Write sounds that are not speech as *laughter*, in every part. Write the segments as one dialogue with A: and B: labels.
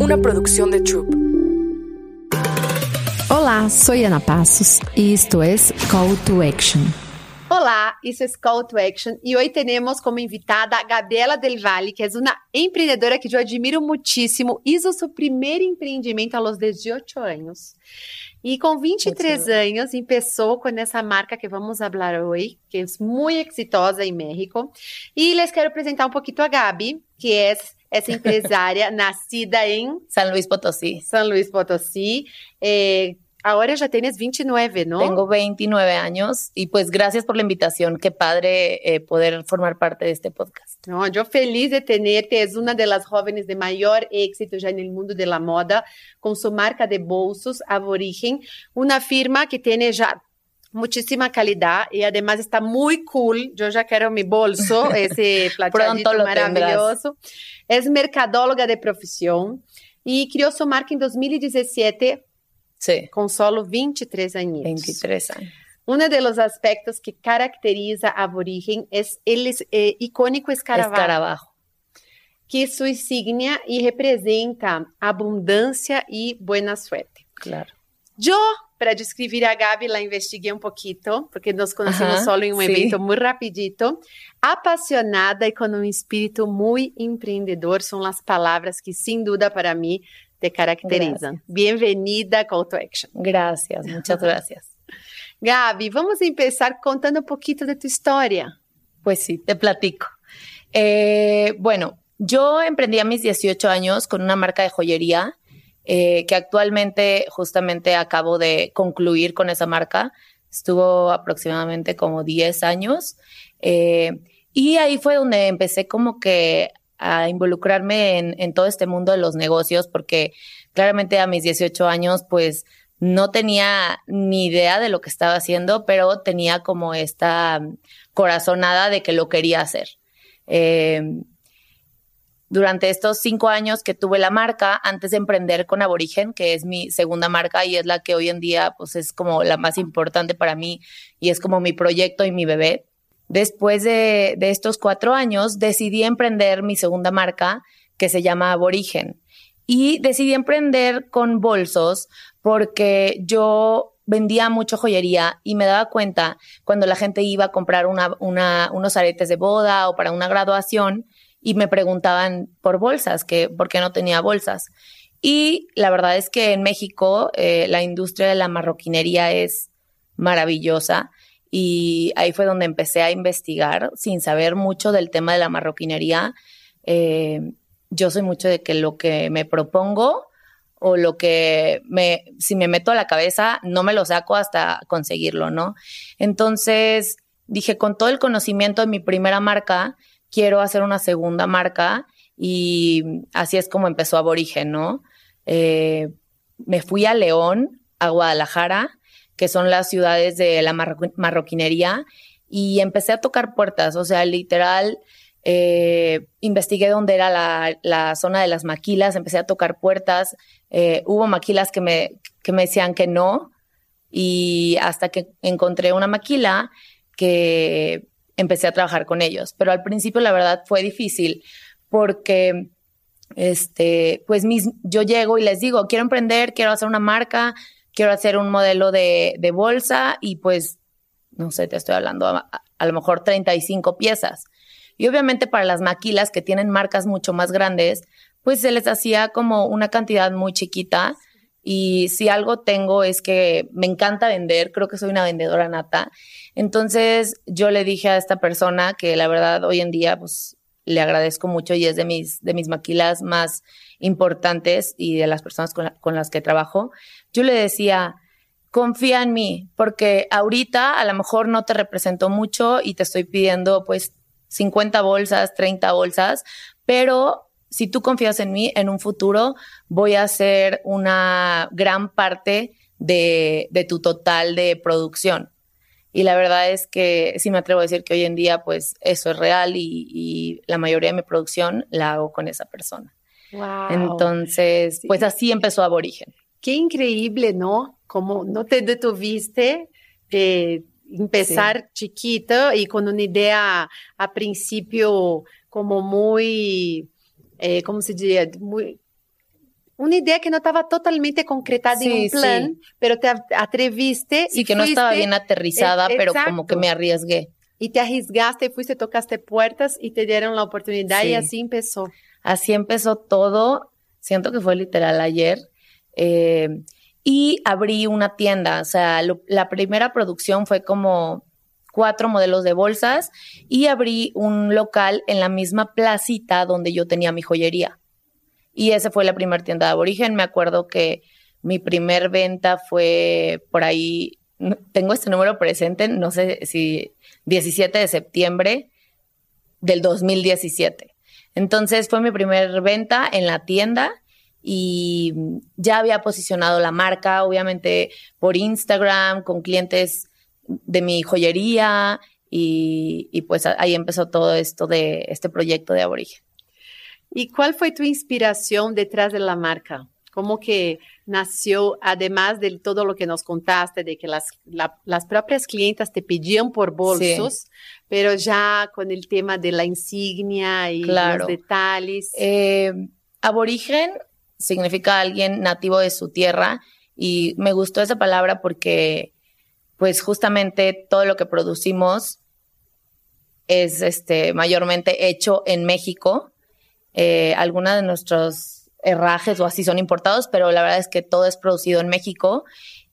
A: una producción de Troop.
B: Hola, soy Ana Pasos y esto es Call to Action.
C: Olá, isso é Call to Action e hoje temos como invitada a Gabriela Del Valle, que é uma empreendedora que eu admiro muitíssimo. Hizo seu primeiro empreendimento aos 18 anos. E com 23 anos, começou com essa marca que vamos falar hoje, que é muito exitosa em México. E les quero apresentar um pouquinho a Gabi, que é essa empresária *laughs* nascida em
D: San Luis Potosí.
C: San Luis Potosí. Eh, Ahora ya tienes 29, ¿no?
D: Tengo 29 años y pues gracias por la invitación. Qué padre eh, poder formar parte de este podcast.
C: No, yo feliz de tenerte. Es una de las jóvenes de mayor éxito ya en el mundo de la moda con su marca de bolsos Aborigen, una firma que tiene ya muchísima calidad y además está muy cool. Yo ya quiero mi bolso, *laughs* ese plateadito maravilloso. Es mercadóloga de profesión y creó su marca en 2017
D: Sí.
C: com solo 23 años.
D: 23 años.
C: Uno de los aspectos que caracteriza a Aborigen es el eh, icónico escarabajo,
D: Escarabajo.
C: que es su insignia y representa abundancia y buena suerte.
D: Claro.
C: Yo, para descrever a Gabi, la investiguei um pouquinho, porque nos conhecemos
D: Ajá,
C: solo em um
D: sí.
C: evento muito rapidito. Apasionada e com um espírito muito empreendedor são as palavras que, sem dúvida, para mim, te caracterizam. Bem-vinda a Call to Action.
D: Gracias, muchas *laughs* gracias.
C: Gabi, vamos empezar contando un poquito de tu historia.
D: Pues sí, te platico. Eh, bueno, yo emprendí a mis 18 años con una marca de joyería eh, que actualmente justamente acabo de concluir con esa marca. Estuvo aproximadamente como 10 años. eh, y ahí fue donde empecé como que a involucrarme en, todo este mundo de los negocios, porque claramente a mis 18 años, pues no tenía ni idea de lo que estaba haciendo, pero tenía como esta corazonada de que lo quería hacer. Eh, durante estos cinco años que tuve la marca, antes de emprender con Aborigen, que es mi segunda marca y es la que hoy en día pues es como la más importante para mí y es como mi proyecto y mi bebé. Después de, estos cuatro años, decidí emprender mi segunda marca que se llama Aborigen. Y decidí emprender con bolsos porque yo vendía mucho joyería y me daba cuenta cuando la gente iba a comprar unos aretes de boda o para una graduación y me preguntaban por bolsas, que por qué no tenía bolsas. Y la verdad es que en México eh, la industria de la marroquinería es maravillosa y ahí fue donde empecé a investigar sin saber mucho del tema de la marroquinería. Eh, yo soy mucho de que lo que me propongo o lo que me, si me meto a la cabeza, no me lo saco hasta conseguirlo, ¿no? Entonces dije, con todo el conocimiento de mi primera marca, quiero hacer una segunda marca y así es como empezó Aborigen, ¿no? Eh, me fui a León, a Guadalajara, que son las ciudades de la marro- marroquinería, y empecé a tocar puertas, o sea, literal, eh, investigué dónde era la, la zona de las maquilas, empecé a tocar puertas, eh, hubo maquilas que me, que me decían que no, y hasta que encontré una maquila que empecé a trabajar con ellos. Pero al principio la verdad fue difícil porque este, pues mis, yo llego y les digo, quiero emprender, quiero hacer una marca, quiero hacer un modelo de, de bolsa y pues, no sé, te estoy hablando a, a lo mejor 35 piezas. Y obviamente para las maquilas que tienen marcas mucho más grandes, pues se les hacía como una cantidad muy chiquita. Y si algo tengo es que me encanta vender, creo que soy una vendedora nata. Entonces yo le dije a esta persona que la verdad hoy en día pues le agradezco mucho y es de mis, de mis maquilas más importantes y de las personas con, con las que trabajo. Yo le decía, confía en mí, porque ahorita a lo mejor no te represento mucho y te estoy pidiendo pues 50 bolsas, 30 bolsas, pero si tú confías en mí, en un futuro voy a ser una gran parte de, de tu total de producción. Y la verdad es que sí me atrevo a decir que hoy en día pues eso es real y, y la mayoría de mi producción la hago con esa persona.
C: Wow.
D: Entonces, pues así empezó Aborigen.
C: Qué increíble, ¿no? Como no te detuviste de empezar chiquito y con una idea a principio como muy, eh, ¿cómo se? Muy una idea que no estaba totalmente concretada en un plan, pero te atreviste.
D: Sí, que no estaba bien aterrizada, pero como que me arriesgué.
C: Y te arriesgaste, fuiste, tocaste puertas y te dieron la oportunidad y así empezó.
D: Así empezó todo. Siento que fue literal ayer. Eh, y abrí una tienda. O sea, la primera producción fue como cuatro modelos de bolsas y abrí un local en la misma placita donde yo tenía mi joyería. Y esa fue la primera tienda de aborigen. Me acuerdo que mi primer venta fue por ahí, tengo este número presente, no sé si 17 de septiembre del 2017. Entonces fue mi primer venta en la tienda y ya había posicionado la marca, obviamente por Instagram, con clientes de mi joyería y, pues ahí empezó todo esto de este proyecto de aborigen.
C: ¿Y cuál fue tu inspiración detrás de la marca? ¿Cómo que nació, además de todo lo que nos contaste, de que las, las propias clientas te pedían por bolsos, pero ya con el tema de la insignia y los detalles?
D: Eh, aborigen significa alguien nativo de su tierra y me gustó esa palabra porque pues justamente todo lo que producimos es este, mayormente hecho en México. Eh, algunos de nuestros herrajes o así son importados, pero la verdad es que todo es producido en México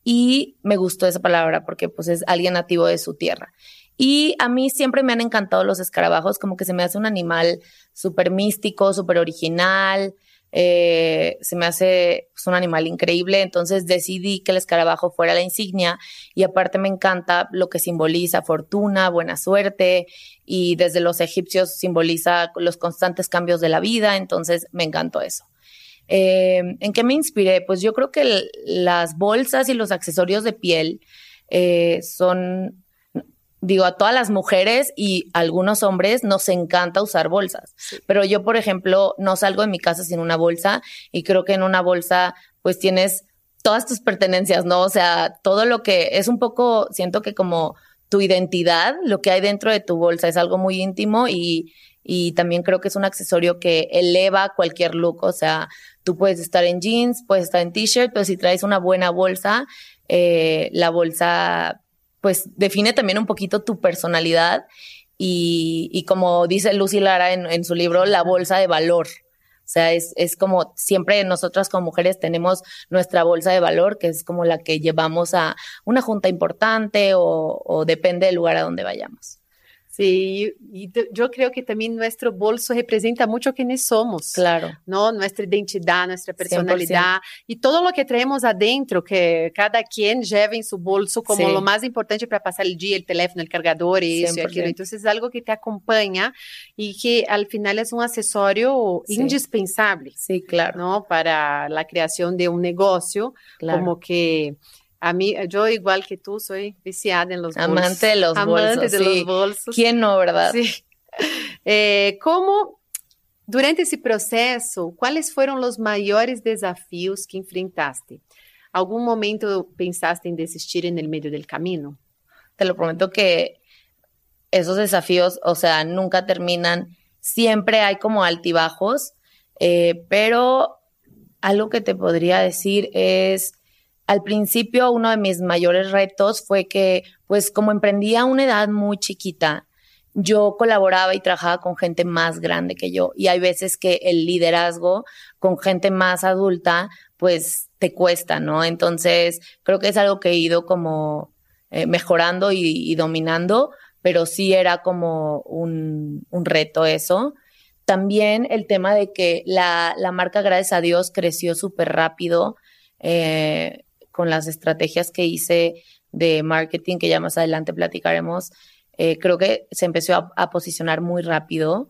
D: y me gustó esa palabra porque pues es alguien nativo de su tierra. Y a mí siempre me han encantado los escarabajos, como que se me hace un animal súper místico, súper original, eh, se me hace pues, un animal increíble, entonces decidí que el escarabajo fuera la insignia y aparte me encanta lo que simboliza fortuna, buena suerte y desde los egipcios simboliza los constantes cambios de la vida, entonces me encantó eso. Eh, ¿En qué me inspiré? Pues yo creo que las bolsas y los accesorios de piel eh, son digo, a todas las mujeres y algunos hombres nos encanta usar bolsas. Pero yo, por ejemplo, no salgo de mi casa sin una bolsa y creo que en una bolsa pues tienes todas tus pertenencias, ¿no? O sea, todo lo que es un poco, siento que como tu identidad, lo que hay dentro de tu bolsa es algo muy íntimo y, y también creo que es un accesorio que eleva cualquier look, o sea, tú puedes estar en jeans, puedes estar en t-shirt, pero si traes una buena bolsa, eh, la bolsa pues define también un poquito tu personalidad y, como dice Lucy Lara en, su libro, la bolsa de valor. O sea, es, es como siempre nosotras como mujeres tenemos nuestra bolsa de valor, que es como la que llevamos a una junta importante o, o depende del lugar a donde vayamos.
C: Sí, y yo creo que también nuestro bolso representa mucho quiénes somos.
D: Claro.
C: ¿no? Nuestra identidad, nuestra personalidad y todo lo que traemos adentro, que cada quien lleva en su bolso como lo más importante para pasar el día, el teléfono, el cargador y eso y aquello. Entonces es algo que te acompaña y que al final es un accesorio indispensable.
D: Sí, claro.
C: ¿no? Para la creación de un negocio, como que a mí, yo igual que tú, soy viciada en los
D: bolsos. Amante de los Amante
C: de los bolsos.
D: ¿Quién no, verdad?
C: Sí. Eh, ¿Cómo, durante ese proceso, cuáles fueron los mayores desafíos que enfrentaste? ¿Algún momento pensaste en desistir en el medio del camino?
D: Te lo prometo que esos desafíos, o sea, nunca terminan. Siempre hay como altibajos, eh, pero algo que te podría decir es al principio uno de mis mayores retos fue que, pues como emprendía a una edad muy chiquita, yo colaboraba y trabajaba con gente más grande que yo y hay veces que el liderazgo con gente más adulta, pues te cuesta, ¿no? Entonces, creo que es algo que he ido como eh, mejorando y, dominando, pero sí era como un, reto eso. También el tema de que la, marca, gracias a Dios, creció súper rápido. Eh, con las estrategias que hice de marketing, que ya más adelante platicaremos, eh, creo que se empezó a, posicionar muy rápido.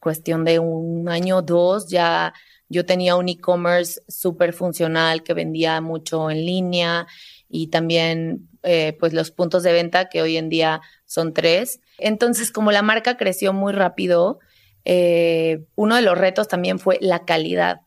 D: Cuestión de un año o dos, ya yo tenía un e-commerce súper funcional que vendía mucho en línea y también eh, pues los puntos de venta que hoy en día son tres. Entonces, como la marca creció muy rápido, eh, uno de los retos también fue la calidad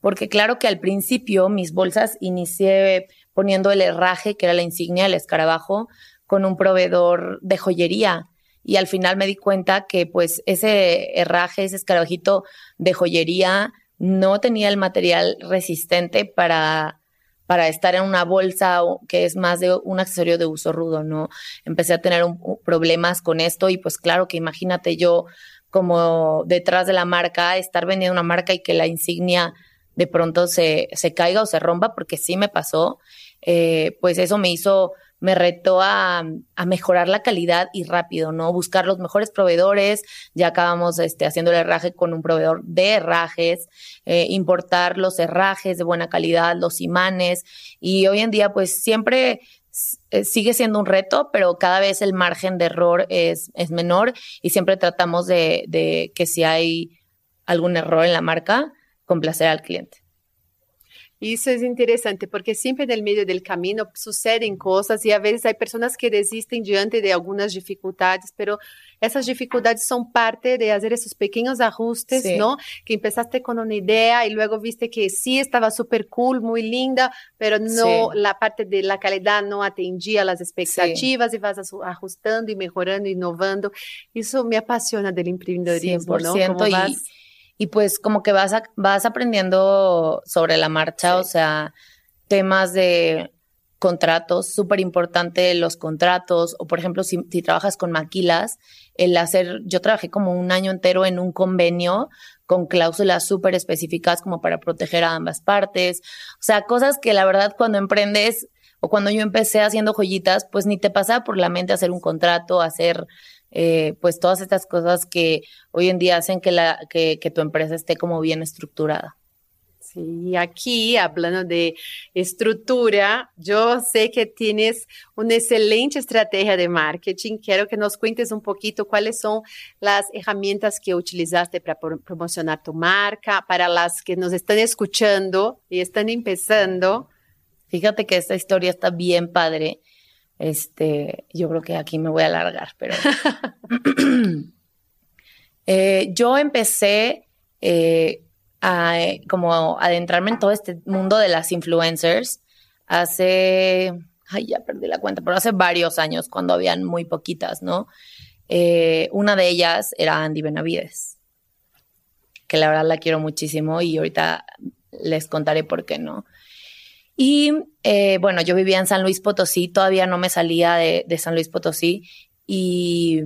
D: porque claro que al principio mis bolsas inicié poniendo el herraje, que era la insignia del escarabajo, con un proveedor de joyería. Y al final me di cuenta que pues ese herraje, ese escarabajito de joyería, no tenía el material resistente para, para estar en una bolsa que es más de un accesorio de uso rudo, ¿no? Empecé a tener problemas con esto y pues claro que imagínate yo como detrás de la marca, estar vendiendo una marca y que la insignia de pronto se, se caiga o se rompa, porque sí me pasó, eh, pues eso me hizo me retó a, mejorar la calidad y rápido, ¿no? Buscar los mejores proveedores. Ya acabamos este, haciendo el herraje con un proveedor de herrajes, eh, importar los herrajes de buena calidad, los imanes. Y hoy en día, pues siempre eh, sigue siendo un reto, pero cada vez el margen de error es, es menor y siempre tratamos de, de que si hay algún error en la marca, complacer al cliente.
C: Isso é interessante, porque sempre no meio do caminho sucedem coisas e às vezes há pessoas que desistem diante de algumas dificuldades, pero essas dificuldades são parte de fazer esses pequenos ajustes, sí. ¿no? Que empezaste com uma ideia e logo viste que sí estava super cool, muito linda, pero no sí. parte de la calidad não atendia as expectativas e vas ajustando e melhorando, inovando. Isso me apaixona do empreendedorismo, 100%,
D: ¿no? Como vas... y pues como que vas, vas aprendiendo sobre la marcha, o sea, temas de contratos, súper importante los contratos, o por ejemplo, si, si, trabajas con maquilas, el hacer, yo trabajé como un año entero en un convenio con cláusulas súper específicas como para proteger a ambas partes, o sea, cosas que la verdad cuando emprendes o cuando yo empecé haciendo joyitas, pues ni te pasaba por la mente hacer un contrato, hacer eh, pues todas estas cosas que hoy en día hacen que, la, que, que tu empresa esté como bien estructurada.
C: Sí, aquí hablando de estructura, yo sé que tienes una excelente estrategia de marketing. Quiero que nos cuentes un poquito cuáles son las herramientas que utilizaste para promocionar tu marca, para las que nos están escuchando y están empezando.
D: Fíjate que esta historia está bien padre este, yo creo que aquí me voy a alargar, pero *laughs* *clears throat* eh, yo empecé eh, a como adentrarme en todo este mundo de las influencers hace, ay, ya perdí la cuenta, pero hace varios años cuando habían muy poquitas, ¿no? Eh, una de ellas era Andy Benavides, que la verdad la quiero muchísimo y ahorita les contaré por qué no. Y eh, bueno, yo vivía en San Luis Potosí, todavía no me salía de, San Luis Potosí y,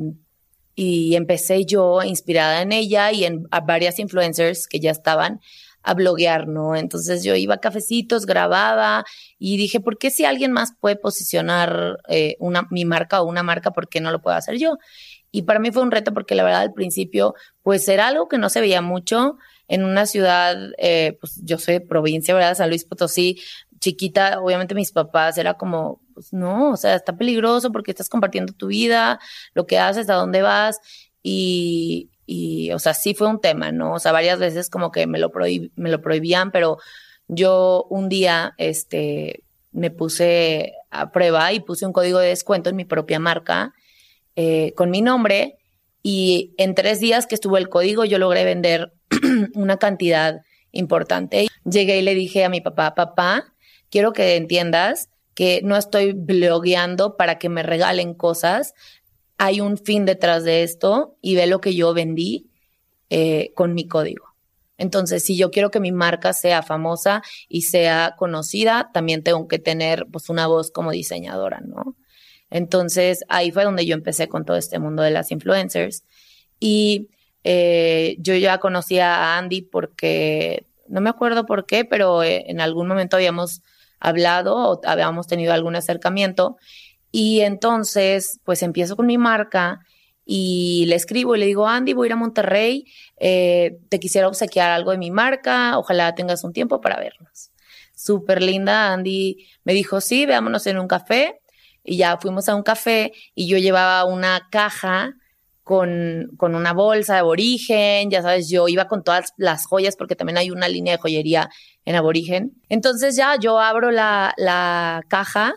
D: empecé yo inspirada en ella y en varias influencers que ya estaban a bloguear, ¿no? Entonces yo iba a cafecitos, grababa y dije, ¿por qué si alguien más puede posicionar eh, una, mi marca o una marca, por qué no lo puedo hacer yo? Y para mí fue un reto porque la verdad al principio, pues era algo que no se veía mucho en una ciudad, eh, pues yo soy de provincia, ¿verdad? San Luis Potosí, chiquita, obviamente mis papás era como, pues no, o sea, está peligroso porque estás compartiendo tu vida, lo que haces, a dónde vas y, y o sea, sí fue un tema, ¿no? O sea, varias veces como que me lo, prohibían, pero yo un día, este, me puse a prueba y puse un código de descuento en mi propia marca eh, con mi nombre y en tres días que estuvo el código yo logré vender *clears throat* una cantidad importante. Llegué y le dije a mi papá, papá, quiero que entiendas que no estoy blogueando para que me regalen cosas. Hay un fin detrás de esto y ve lo que yo vendí eh, con mi código. Entonces, si yo quiero que mi marca sea famosa y sea conocida, también tengo que tener pues una voz como diseñadora, ¿no? Entonces, ahí fue donde yo empecé con todo este mundo de las influencers. Y eh, yo ya conocía a Andy porque, no me acuerdo por qué, pero eh, en algún momento habíamos hablado o habíamos tenido algún acercamiento. Y entonces, pues empiezo con mi marca y le escribo y le digo, Andy, voy a ir a Monterrey, eh, te quisiera obsequiar algo de mi marca, ojalá tengas un tiempo para vernos. Súper linda, Andy me dijo, sí, veámonos en un café. Y ya fuimos a un café y yo llevaba una caja con, con, una bolsa de aborigen, ya sabes, yo iba con todas las joyas porque también hay una línea de joyería en aborigen. Entonces ya yo abro la, la caja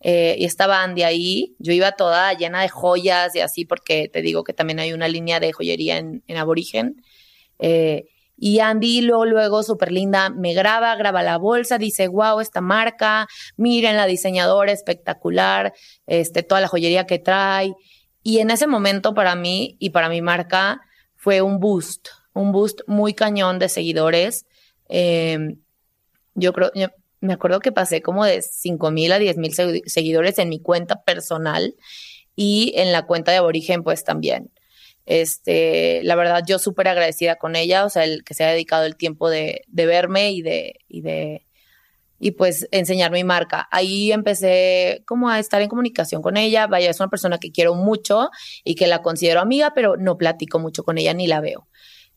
D: eh, y estaba Andy ahí, yo iba toda llena de joyas y así porque te digo que también hay una línea de joyería en, en aborigen. Eh, y Andy luego, luego, súper linda, me graba, graba la bolsa, dice, wow, esta marca, miren la diseñadora espectacular, este, toda la joyería que trae. Y en ese momento para mí y para mi marca fue un boost, un boost muy cañón de seguidores. Em, yo creo, me acuerdo que pasé como de 5 mil a 10 mil seguidores en mi cuenta personal y en la cuenta de Aborigen, pues también. Este, la verdad, yo súper agradecida con ella, o sea, el que se ha dedicado el tiempo de, de verme y de, y pues enseñar mi marca. Ahí empecé como a estar en comunicación con ella. Vaya, es una persona que quiero mucho y que la considero amiga, pero no platico mucho con ella ni la veo.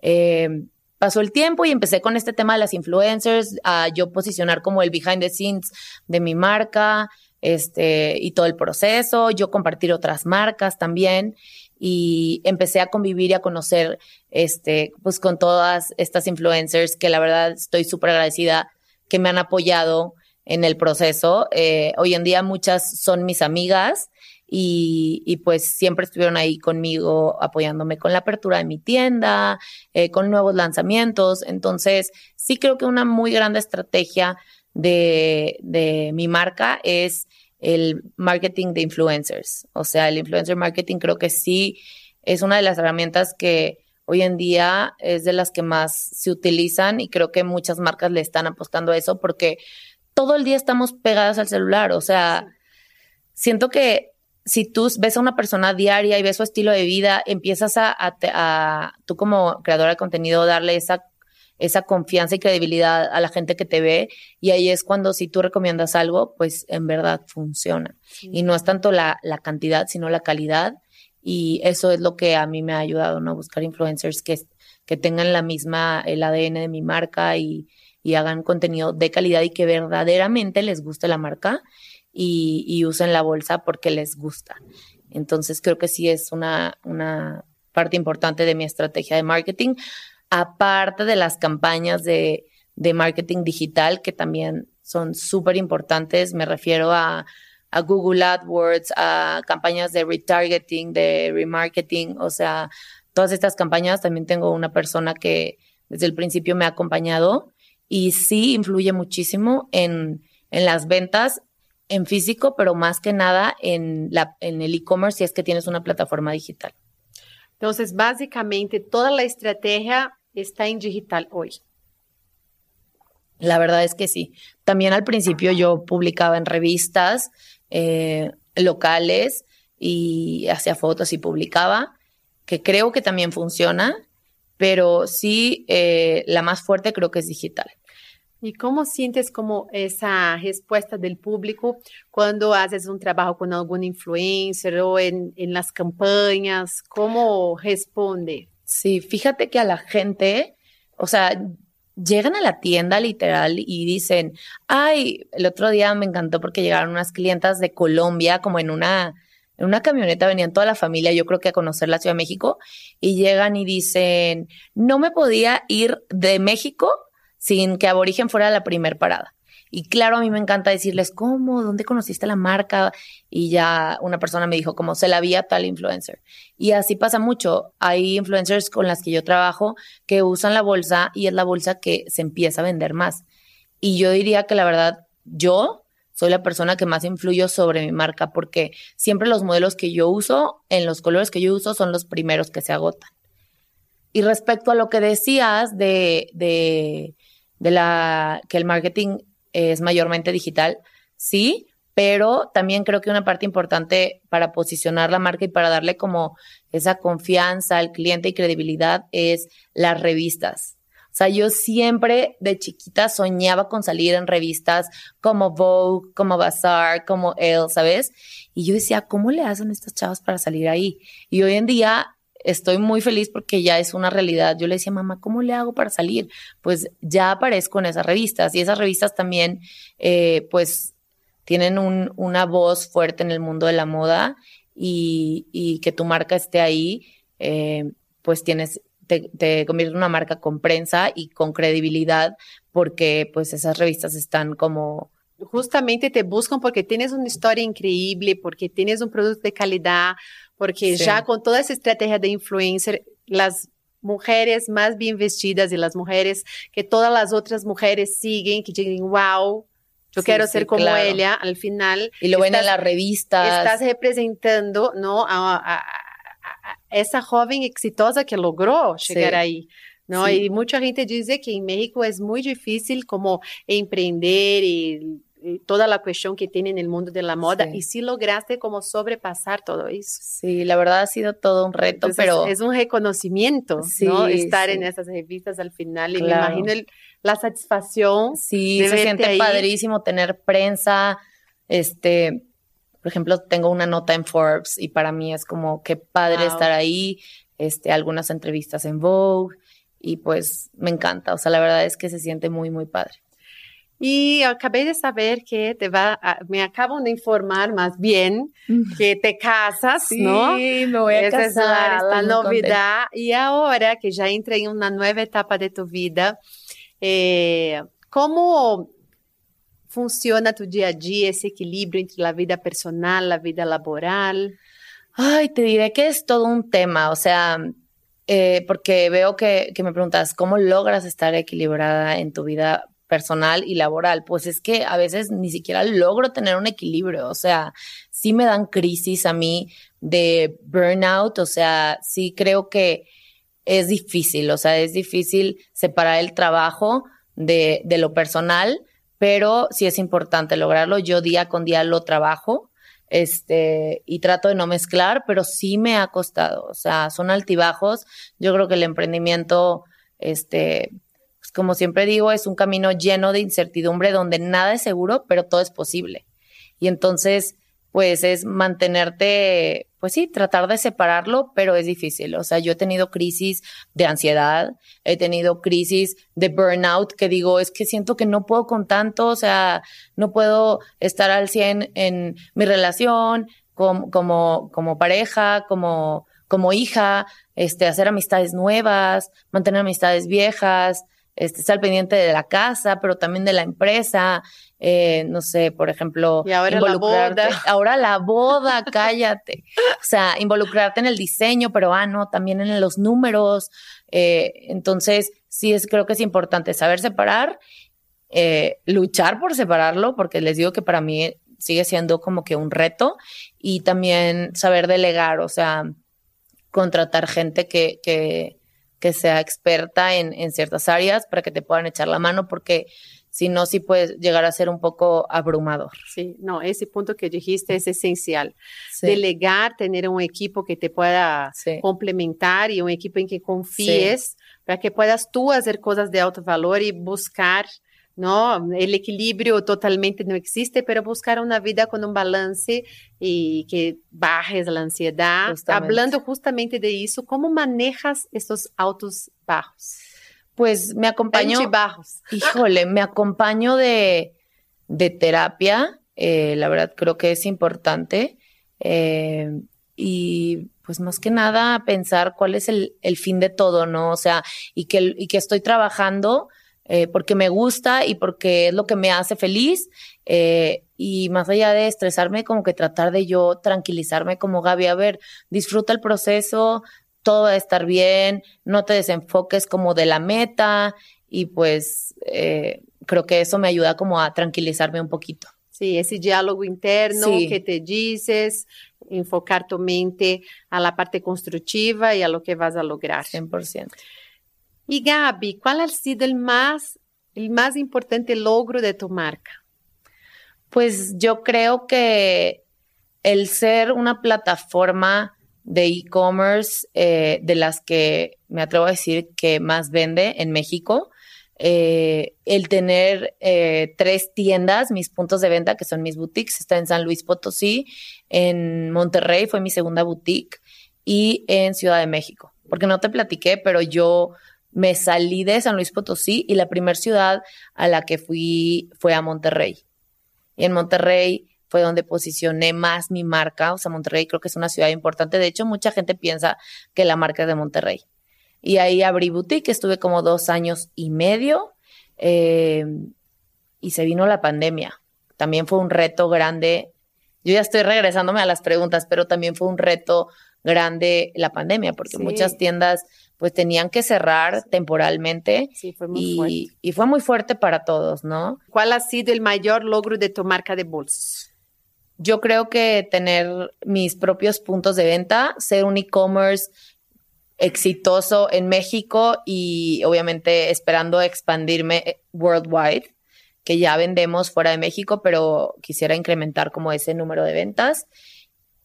D: Eh, pasó el tiempo y empecé con este tema de las influencers, a yo posicionar como el behind the scenes de mi marca, este, y todo el proceso, yo compartir otras marcas también y empecé a convivir y a conocer, este, pues con todas estas influencers que la verdad estoy súper agradecida que me han apoyado en el proceso. Eh, hoy en día muchas son mis amigas y, pues siempre estuvieron ahí conmigo apoyándome con la apertura de mi tienda, eh, con nuevos lanzamientos. Entonces, sí creo que una muy grande estrategia de, de mi marca es el marketing de influencers. O sea, el influencer marketing creo que sí es una de las herramientas que hoy en día es de las que más se utilizan y creo que muchas marcas le están apostando a eso porque todo el día estamos pegadas al celular. O sea, siento que si tú ves a una persona diaria y ves su estilo de vida, empiezas a, a, tú como creadora de contenido darle esa, esa confianza y credibilidad a la gente que te ve y ahí es cuando si tú recomiendas algo, pues en verdad funciona. Y no es tanto la, la, cantidad, sino la calidad y eso es lo que a mí me ha ayudado, ¿no? Buscar influencers que, que tengan la misma, el ADN de mi marca y, y hagan contenido de calidad y que verdaderamente les guste la marca y, usen la bolsa porque les gusta. Entonces creo que sí es una, una parte importante de mi estrategia de marketing, aparte de las campañas de, de marketing digital que también son súper importantes. Me refiero a, a, Google AdWords, a campañas de retargeting, de remarketing, o sea, todas estas campañas también tengo una persona que desde el principio me ha acompañado y sí influye muchísimo en, en las ventas en físico, pero más que nada en, la, en el e-commerce si es que tienes una plataforma digital.
C: Entonces, básicamente, toda la estrategia está en digital hoy.
D: La verdad es que sí. También al principio yo publicaba en revistas eh, locales y hacía fotos y publicaba, que creo que también funciona, pero sí eh, la más fuerte creo que es digital.
C: ¿Y cómo sientes como esa respuesta del público cuando haces un trabajo con algún influencer o en, en las campañas? ¿Cómo responde?
D: Sí, fíjate que a la gente, o sea, llegan a la tienda literal y dicen, ay, el otro día me encantó porque llegaron unas clientas de Colombia como en una, en una camioneta, venían toda la familia, yo creo que a conocer la Ciudad de México, y llegan y dicen, no me podía ir de México sin que Aborigen fuera la primer parada. Y claro, a mí me encanta decirles, ¿cómo? ¿Dónde conociste la marca? Y ya una persona me dijo, como se la vi a tal influencer. Y así pasa mucho. Hay influencers con las que yo trabajo que usan la bolsa y es la bolsa que se empieza a vender más. Y yo diría que la verdad, yo soy la persona que más influyo sobre mi marca porque siempre los modelos que yo uso, en los colores que yo uso, son los primeros que se agotan. Y respecto a lo que decías de, de de la que el marketing es mayormente digital, sí, pero también creo que una parte importante para posicionar la marca y para darle como esa confianza al cliente y credibilidad es las revistas. O sea, yo siempre de chiquita soñaba con salir en revistas como Vogue, como Bazaar, como Elle, ¿sabes? Y yo decía, ¿cómo le hacen estas chavas para salir ahí? Y hoy en día estoy muy feliz porque ya es una realidad. Yo le decía, mamá, ¿cómo le hago para salir? Pues ya aparezco en esas revistas y esas revistas también, eh, pues, tienen un, una voz fuerte en el mundo de la moda y, que tu marca esté ahí, eh, pues tienes, te, te convierte en una marca con prensa y con credibilidad porque pues esas revistas están como
C: justamente te buscan porque tienes una historia increíble, porque tienes un producto de calidad, porque ya con toda esa estrategia de influencer, las mujeres más bien vestidas y las mujeres que todas las otras mujeres siguen, que digan, wow, yo quiero ser como ella, al final.
D: Y lo ven en las revistas.
C: Estás representando, ¿no? A, esa joven exitosa que logró llegar ahí. ¿no?
D: Sí.
C: Y mucha gente dice que en México es muy difícil como emprender y toda la cuestión que tiene en el mundo de la moda.
D: Sí.
C: Y sí lograste como sobrepasar todo eso.
D: Sí, la verdad ha sido todo un reto,
C: Entonces,
D: pero
C: es un reconocimiento,
D: Sí,
C: ¿no? Estar
D: sí.
C: en esas revistas al final. Y me imagino el- la satisfacción.
D: sí,
C: de
D: se siente
C: ahí.
D: padrísimo tener prensa. Este, por ejemplo, tengo una nota en Forbes y para mí es como qué padre
C: Wow.
D: estar ahí. Este, algunas entrevistas en Vogue y pues me encanta. O sea, la verdad es que se siente muy, muy padre.
C: Y acabé de saber que te va, a- me acaban de informar más bien que te casas, ¿no?
D: me voy a
C: Esa es la,
D: casar,
C: la
D: muy contenta.
C: novedad. Y ahora que ya entra en una nueva etapa de tu vida, eh, ¿cómo funciona tu día a día, ese equilibrio entre la vida personal, la vida laboral?
D: Ay, te diré que es todo un tema, o sea, eh, porque veo que, que me preguntas, ¿cómo logras estar equilibrada en tu vida personal y laboral? Pues es que a veces ni siquiera logro tener un equilibrio, o sea, sí me dan crisis a mí de burnout, o sea, sí creo que es difícil, o sea, es difícil separar el trabajo de, de lo personal, pero sí es importante lograrlo. Yo día con día lo trabajo este, y trato de no mezclar, pero sí me ha costado, o sea, son altibajos. Yo creo que el emprendimiento, este, como siempre digo, es un camino lleno de incertidumbre donde nada es seguro, pero todo es posible. Y entonces, pues es mantenerte, pues sí, tratar de separarlo, pero es difícil. O sea, yo he tenido crisis de ansiedad, he tenido crisis de burnout, que digo, es que siento que no puedo con tanto, o sea, no puedo estar al 100 en mi relación, como, como, como pareja, como, como hija, este, hacer amistades nuevas, mantener amistades viejas, este, estar pendiente de la casa, pero también de la empresa, eh, no sé, por ejemplo,
C: Y ahora la
D: involucrarte-
C: boda. *laughs*
D: ahora la boda, cállate, o sea, involucrarte en el diseño, pero ah, no, también en los números, eh, entonces sí es, creo que es importante saber separar, eh, luchar por separarlo, porque les digo que para mí sigue siendo como que un reto, y también saber delegar, o sea, contratar gente que, que, que sea experta en, en ciertas áreas para que te puedan echar la mano, porque si no, sí puede llegar a ser un poco abrumador.
C: Sí, no, ese punto que dijiste es esencial.
D: Sí,
C: Delegar, tener un equipo que te pueda
D: sí,
C: complementar y un equipo en que confíes para que puedas tú hacer cosas de alto valor y buscar, ¿no? El equilibrio totalmente no existe, pero buscar una vida con un balance y que bajes la ansiedad.
D: Justamente.
C: Hablando justamente de eso, ¿cómo manejas estos autos bajos?
D: Pues me acompañó,
C: bajos.
D: híjole, me acompaño de, de terapia, eh, la verdad creo que es importante. eh, y pues más que nada pensar cuál es el, el fin de todo, ¿no? O sea, y que, y que estoy trabajando eh, porque me gusta y porque es lo que me hace feliz. eh, y más allá de estresarme, como que tratar de yo tranquilizarme como Gaby, a ver, disfruta el proceso, todo va a estar bien, no te desenfoques como de la meta y pues eh, creo que eso me ayuda como a tranquilizarme un poquito.
C: Sí, ese diálogo interno
D: Sí.
C: que te dices, enfocar tu mente a la parte constructiva y a lo que vas a lograr.
D: 100%.
C: Y Gaby, ¿cuál ha sido el más, el más importante logro de tu marca?
D: Pues yo creo que el ser una plataforma de e-commerce eh, de las que me atrevo a decir que más vende en México, eh, el tener eh, tres tiendas, mis puntos de venta, que son mis boutiques, está en San Luis Potosí, en Monterrey fue mi segunda boutique y en Ciudad de México. Porque no te platiqué, pero yo me salí de San Luis Potosí y la primera ciudad a la que fui fue a Monterrey. Y en Monterrey fue donde posicioné más mi marca. O sea, Monterrey creo que es una ciudad importante. De hecho, mucha gente piensa que la marca es de Monterrey. Y ahí abrí boutique, estuve como dos años y medio eh, y se vino la pandemia. También fue un reto grande. Yo ya estoy regresándome a las preguntas, pero también fue un reto grande la pandemia, porque
C: Sí.
D: muchas tiendas pues tenían que cerrar temporalmente
C: Sí, fue muy fuerte.
D: y, fue muy fuerte para todos, ¿no?
C: ¿Cuál ha sido el mayor logro de tu marca de bolsos?
D: Yo creo que tener mis propios puntos de venta, ser un e-commerce exitoso en México y obviamente esperando expandirme eh, worldwide, que ya vendemos fuera de México, pero quisiera incrementar como ese número de ventas.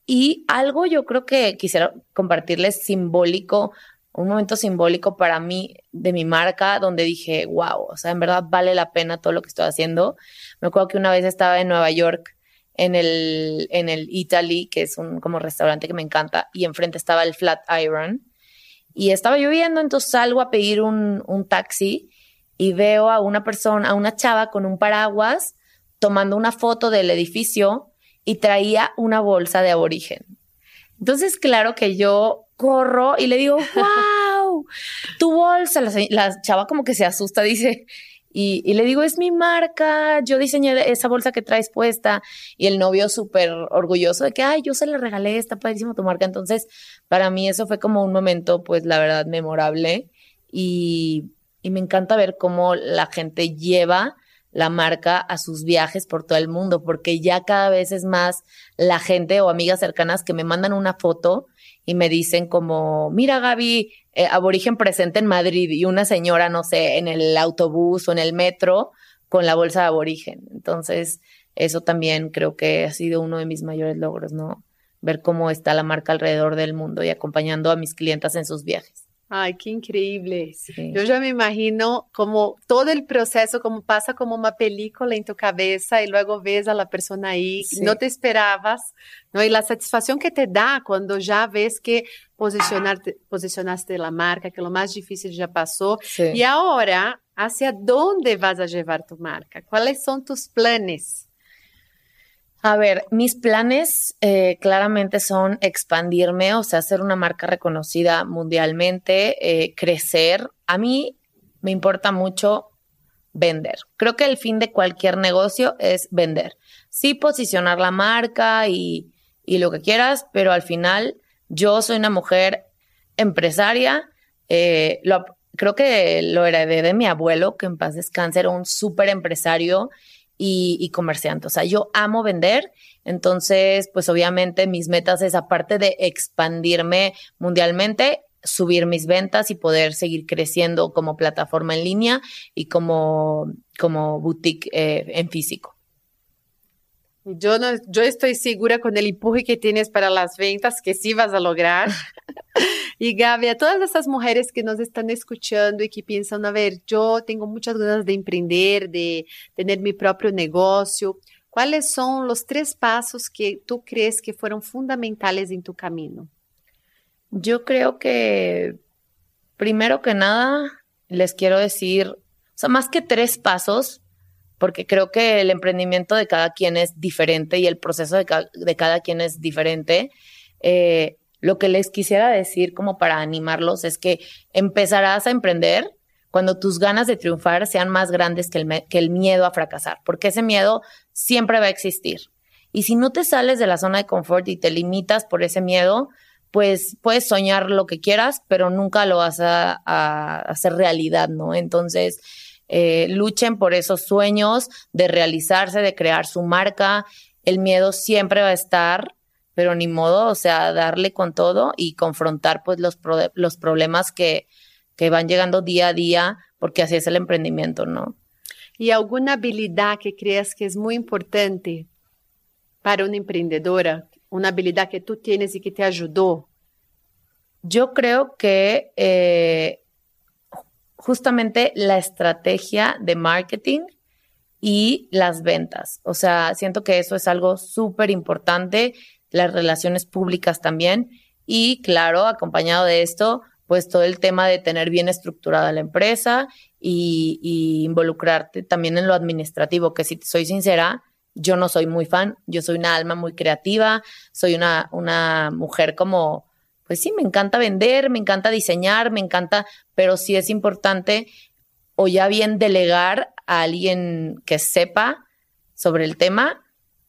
D: Y algo yo creo que quisiera compartirles simbólico, un momento simbólico para mí de mi marca, donde dije, wow, o sea, en verdad vale la pena todo lo que estoy haciendo. Me acuerdo que una vez estaba en Nueva York en el, en el Italy, que es un como restaurante que me encanta, y enfrente estaba el Flat Iron. Y estaba lloviendo, entonces salgo a pedir un, un taxi y veo a una persona, a una chava con un paraguas tomando una foto del edificio y traía una bolsa de aborigen. Entonces, claro que yo corro y le digo, *laughs* wow, tu bolsa. La, la, chava como que se asusta, dice, y, le digo, es mi marca, yo diseñé esa bolsa que traes puesta. Y el novio súper orgulloso de que, ay, yo se la regalé, está padrísimo tu marca. Entonces, para mí eso fue como un momento, pues la verdad, memorable. Y, y me encanta ver cómo la gente lleva la marca a sus viajes por todo el mundo, porque ya cada vez es más la gente o amigas cercanas que me mandan una foto y me dicen como, mira Gaby, eh, aborigen presente en Madrid y una señora, no sé, en el autobús o en el metro con la bolsa de aborigen. Entonces, eso también creo que ha sido uno de mis mayores logros, ¿no? Ver cómo está la marca alrededor del mundo y acompañando a mis clientas en sus viajes.
C: Ay, qué increíble. Sí. Yo ya me imagino como todo el proceso, como pasa como una película en tu cabeza y luego ves a la persona ahí, sí. no te esperabas, ¿no? Y la satisfacción que te da cuando ya ves que posicionarte, posicionaste la marca, que lo más difícil ya pasó. Sí. Y ahora, ¿hacia dónde vas a llevar tu marca? ¿Cuáles son tus planes?
D: A ver, mis planes eh, claramente son expandirme, o sea, ser una marca reconocida mundialmente, eh, crecer. A mí me importa mucho vender. Creo que el fin de cualquier negocio es vender. Sí, posicionar la marca y, y lo que quieras, pero al final yo soy una mujer empresaria. Eh, lo, creo que lo heredé de mi abuelo, que en paz descanse, era un súper empresario y, y, comerciante. O sea, yo amo vender, entonces, pues obviamente mis metas es, aparte de expandirme mundialmente, subir mis ventas y poder seguir creciendo como plataforma en línea y como, como boutique eh, en físico.
C: Yo, no, yo estoy segura con el empuje que tienes para las ventas que sí vas a lograr. *laughs* y Gaby, a todas esas mujeres que nos están escuchando y que piensan, a ver, yo tengo muchas ganas de emprender, de tener mi propio negocio. ¿Cuáles son los tres pasos que tú crees que fueron fundamentales en tu camino?
D: Yo creo que, primero que nada, les quiero decir, o más que tres pasos, porque creo que el emprendimiento de cada quien es diferente y el proceso de, de cada quien es diferente. Eh, lo que les quisiera decir como para animarlos es que empezarás a emprender cuando tus ganas de triunfar sean más grandes que el, miedo a fracasar, porque ese miedo siempre va a existir. Y si no te sales de la zona de confort y te limitas por ese miedo, pues puedes soñar lo que quieras, pero nunca lo vas a, a hacer realidad, ¿no? Entonces, eh, luchen por esos sueños de realizarse, de crear su marca. El miedo siempre va a estar, pero ni modo, o sea, darle con todo y confrontar pues los, pro los problemas que, que van llegando día a día, porque así es el emprendimiento, ¿no?
C: ¿Y alguna habilidad que creas que es muy importante para una emprendedora? Una habilidad que tú tienes y que te ayudó.
D: Yo creo que eh, justamente la estrategia de marketing y las ventas. O sea, siento que eso es algo súper importante, las relaciones públicas también. Y claro, acompañado de esto, pues todo el tema de tener bien estructurada la empresa y, involucrarte también en lo administrativo, que si soy sincera, yo no soy muy fan, yo soy una alma muy creativa, soy una, una mujer como pues sí, me encanta vender, me encanta diseñar, me encanta, pero sí es importante o ya bien delegar a alguien que sepa sobre el tema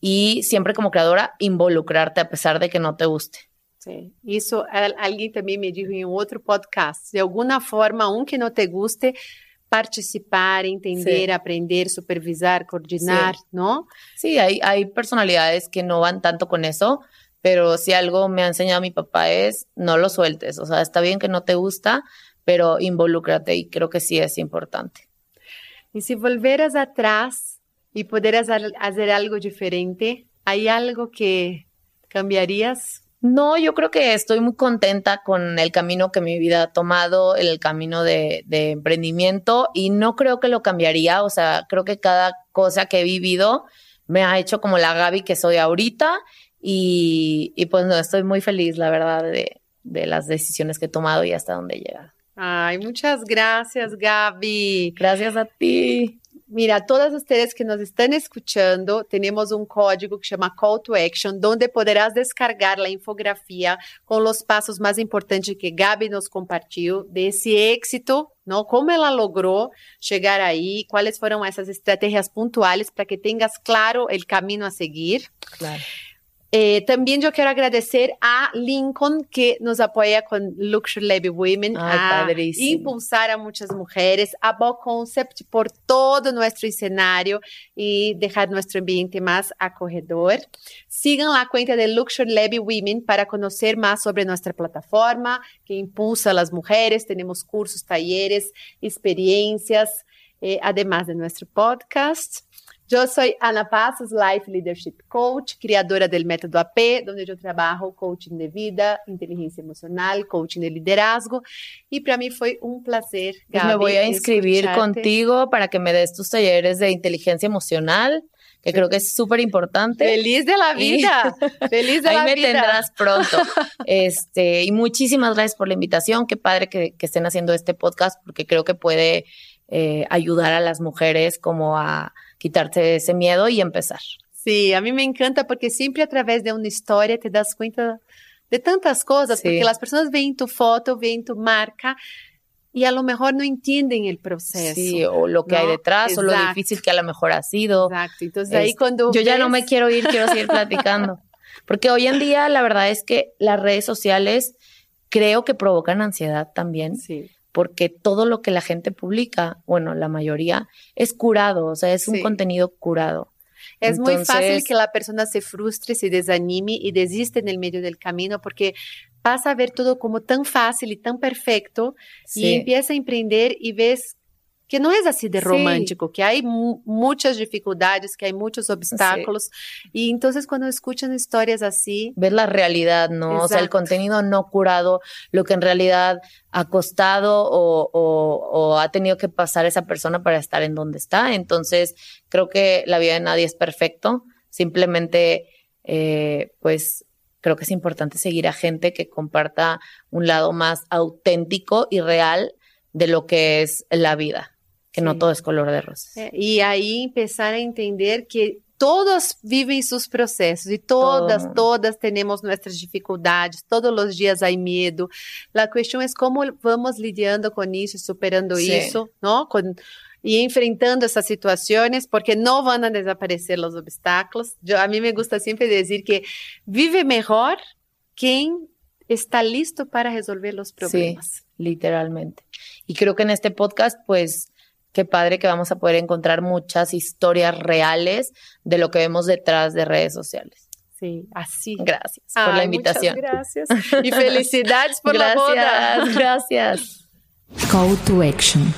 D: y siempre como creadora involucrarte a pesar de que no te guste.
C: Sí, eso alguien también me dijo en otro podcast. De alguna forma, aunque no te guste, participar, entender, sí. aprender, supervisar, coordinar,
D: sí.
C: ¿no?
D: Sí, hay, hay personalidades que no van tanto con eso, pero si algo me ha enseñado mi papá es no lo sueltes, o sea, está bien que no te gusta, pero involúcrate y creo que sí es importante.
C: Y si volveras atrás y pudieras hacer algo diferente, ¿hay algo que cambiarías?
D: No, yo creo que estoy muy contenta con el camino que mi vida ha tomado, el camino de, de, emprendimiento y no creo que lo cambiaría. O sea, creo que cada cosa que he vivido me ha hecho como la Gaby que soy ahorita y, y pues no, estoy muy feliz, la verdad, de, de las decisiones que he tomado y hasta dónde he llegado.
C: Ay, muchas gracias, Gaby.
D: Gracias a ti.
C: Mira, todas ustedes que nos están escuchando, tenemos un código que llama Call to Action, donde podrás descargar la infografía con los pasos más importantes que Gaby nos compartió de ese éxito, ¿no? Cómo ella logró llegar ahí, cuáles fueron esas estrategias puntuales para que tengas claro el camino a seguir.
D: Claro.
C: Eh, también yo quiero agradecer a Lincoln que nos apoya con Luxury Lab Women
D: Ay,
C: a impulsar a muchas mujeres, a Bo Concept por todo nuestro escenario y dejar nuestro ambiente más acogedor. Sigan la cuenta de Luxury Lab Women para conocer más sobre nuestra plataforma que impulsa a las mujeres. Tenemos cursos, talleres, experiencias, eh, además de nuestro podcast. Yo soy Ana Passos, Life Leadership Coach, criadora del método AP, donde yo trabajo coaching de vida, inteligencia emocional, coaching de liderazgo. Y para mí fue un placer.
D: Pues me voy a inscribir
C: escucharte.
D: contigo para que me des tus talleres de inteligencia emocional, que creo que es súper importante.
C: Feliz de la
D: Y-
C: vida. *laughs* Feliz de
D: Ahí
C: la
D: me
C: vida.
D: tendrás pronto. *laughs* Este, y muchísimas gracias por la invitación. Qué padre que, que estén haciendo este podcast porque creo que puede eh, ayudar a las mujeres como a quitarse ese miedo y empezar.
C: Sí, a mí me encanta porque siempre a través de una historia te das cuenta de tantas cosas,
D: Sí.
C: porque las personas ven tu foto, ven tu marca y a lo mejor no entienden el proceso.
D: Sí, o lo que hay detrás, o lo difícil que a lo mejor ha sido.
C: Exacto. Entonces
D: Es-
C: ahí cuando
D: Yo ya no me quiero ir, quiero seguir platicando. *laughs* Porque hoy en día la verdad es que las redes sociales creo que provocan ansiedad también,
C: Sí.
D: Porque todo lo que la gente publica, bueno, la mayoría, es curado, o sea, es un contenido curado.
C: Es muy fácil que la persona se frustre, se desanime y desiste en el medio del camino porque pasa a ver todo como tan fácil y tan perfecto y empieza a emprender y ves que no es así de
D: Sí.
C: romántico, que hay mu- muchas dificultades, que hay muchos obstáculos. Y entonces cuando escuchan historias así,
D: Ves la realidad, ¿no? O sea, el contenido no curado, lo que en realidad ha costado o, o- o ha tenido que pasar esa persona para estar en donde está. Entonces, creo que la vida de nadie es perfecto. Simplemente, eh, pues, creo que es importante seguir a gente que comparta un lado más auténtico y real de lo que es la vida, que no todo es color de rosas.
C: eh, y ahí empezar a entender que todos viven sus procesos y todas,
D: Todo.
C: todas tenemos nuestras dificultades, todos los días hay miedo. La cuestión es cómo vamos lidiando con eso, superando
D: Sí.
C: eso, ¿no? Con, y enfrentando esas situaciones, porque no van a desaparecer los obstáculos. Yo, a mí me gusta siempre decir que vive mejor quien está listo para resolver los problemas.
D: literalmente. Y creo que en este podcast, pues, qué padre que vamos a poder encontrar muchas historias reales de lo que vemos detrás de redes sociales.
C: Sí, así.
D: Gracias por la invitación.
C: Muchas gracias. *laughs* Y felicidades por la boda.
D: Gracias, gracias.
B: Call to Action.